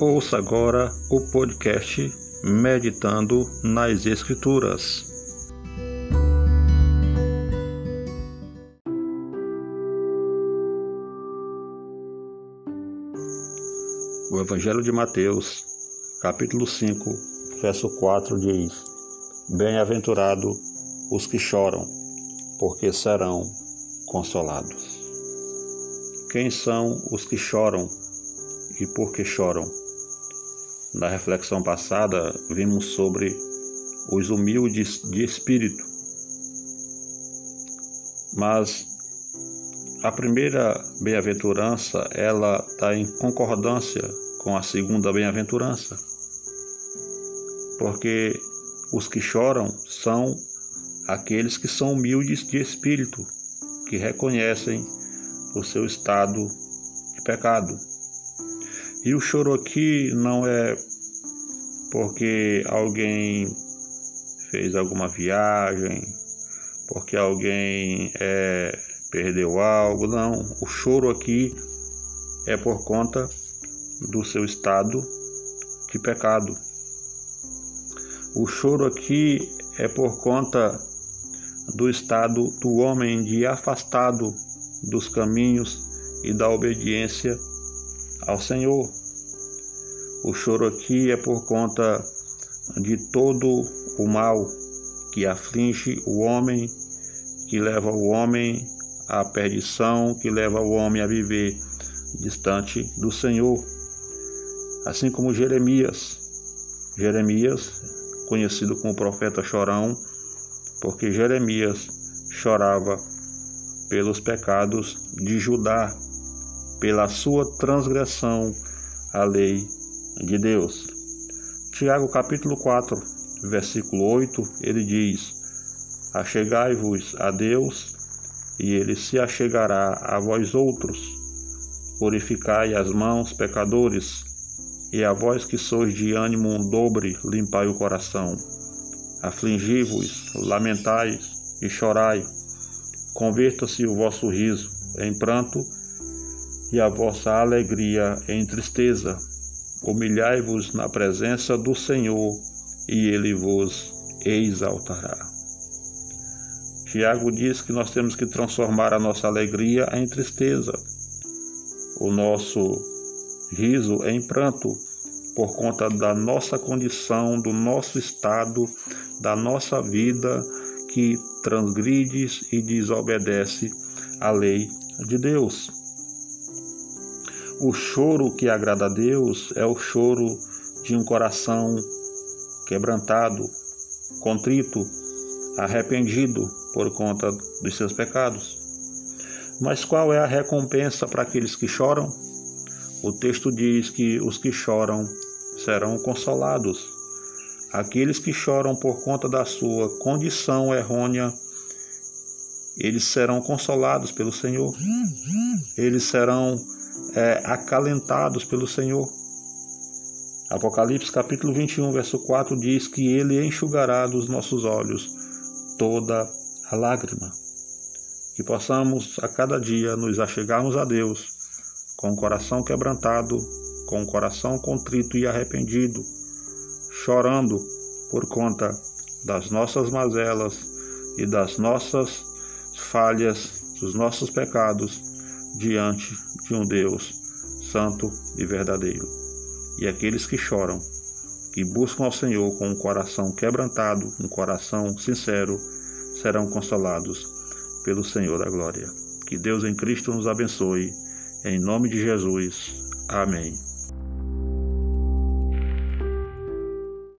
Ouça agora o podcast Meditando nas Escrituras. O Evangelho de Mateus, capítulo 5, verso 4 diz: Bem-aventurado os que choram, porque serão consolados. Quem são os que choram e por que choram? Na reflexão passada, vimos sobre os humildes de espírito. Mas a primeira bem-aventurança, ela está em concordância com a segunda bem-aventurança. Porque os que choram são aqueles que são humildes de espírito, que reconhecem o seu estado de pecado. E o choro aqui não é porque alguém fez alguma viagem, porque alguém é, perdeu algo, não. O choro aqui é por conta do seu estado de pecado. O choro aqui é por conta do estado do homem de afastado dos caminhos e da obediência ao Senhor. O choro aqui é por conta de todo o mal que aflige o homem, que leva o homem à perdição, que leva o homem a viver distante do Senhor. Assim como Jeremias. Jeremias, conhecido como profeta chorão, porque Jeremias chorava pelos pecados de Judá, pela sua transgressão à lei de Deus. Tiago capítulo 4, versículo 8, ele diz: Achegai-vos a Deus, e ele se achegará a vós outros. Purificai as mãos, pecadores, e a vós que sois de ânimo dobre, limpai o coração. Afligi-vos, lamentai e chorai Converta-se o vosso riso em pranto e a vossa alegria em tristeza. Humilhai-vos na presença do Senhor e ele vos exaltará. Tiago diz que nós temos que transformar a nossa alegria em tristeza, o nosso riso em pranto, por conta da nossa condição, do nosso estado, da nossa vida que transgrides e desobedece a lei de Deus. O choro que agrada a Deus é o choro de um coração quebrantado, contrito, arrependido por conta dos seus pecados. Mas qual é a recompensa para aqueles que choram? O texto diz que os que choram serão consolados. Aqueles que choram por conta da sua condição errônea, eles serão consolados pelo Senhor, eles serão é, acalentados pelo Senhor. Apocalipse capítulo 21, verso 4 diz que ele enxugará dos nossos olhos toda a lágrima. Que possamos a cada dia nos achegarmos a Deus com o coração quebrantado, com o coração contrito e arrependido chorando por conta das nossas mazelas e das nossas falhas, dos nossos pecados diante de um Deus santo e verdadeiro. E aqueles que choram, que buscam ao Senhor com um coração quebrantado, um coração sincero, serão consolados pelo Senhor da glória. Que Deus em Cristo nos abençoe. Em nome de Jesus. Amém.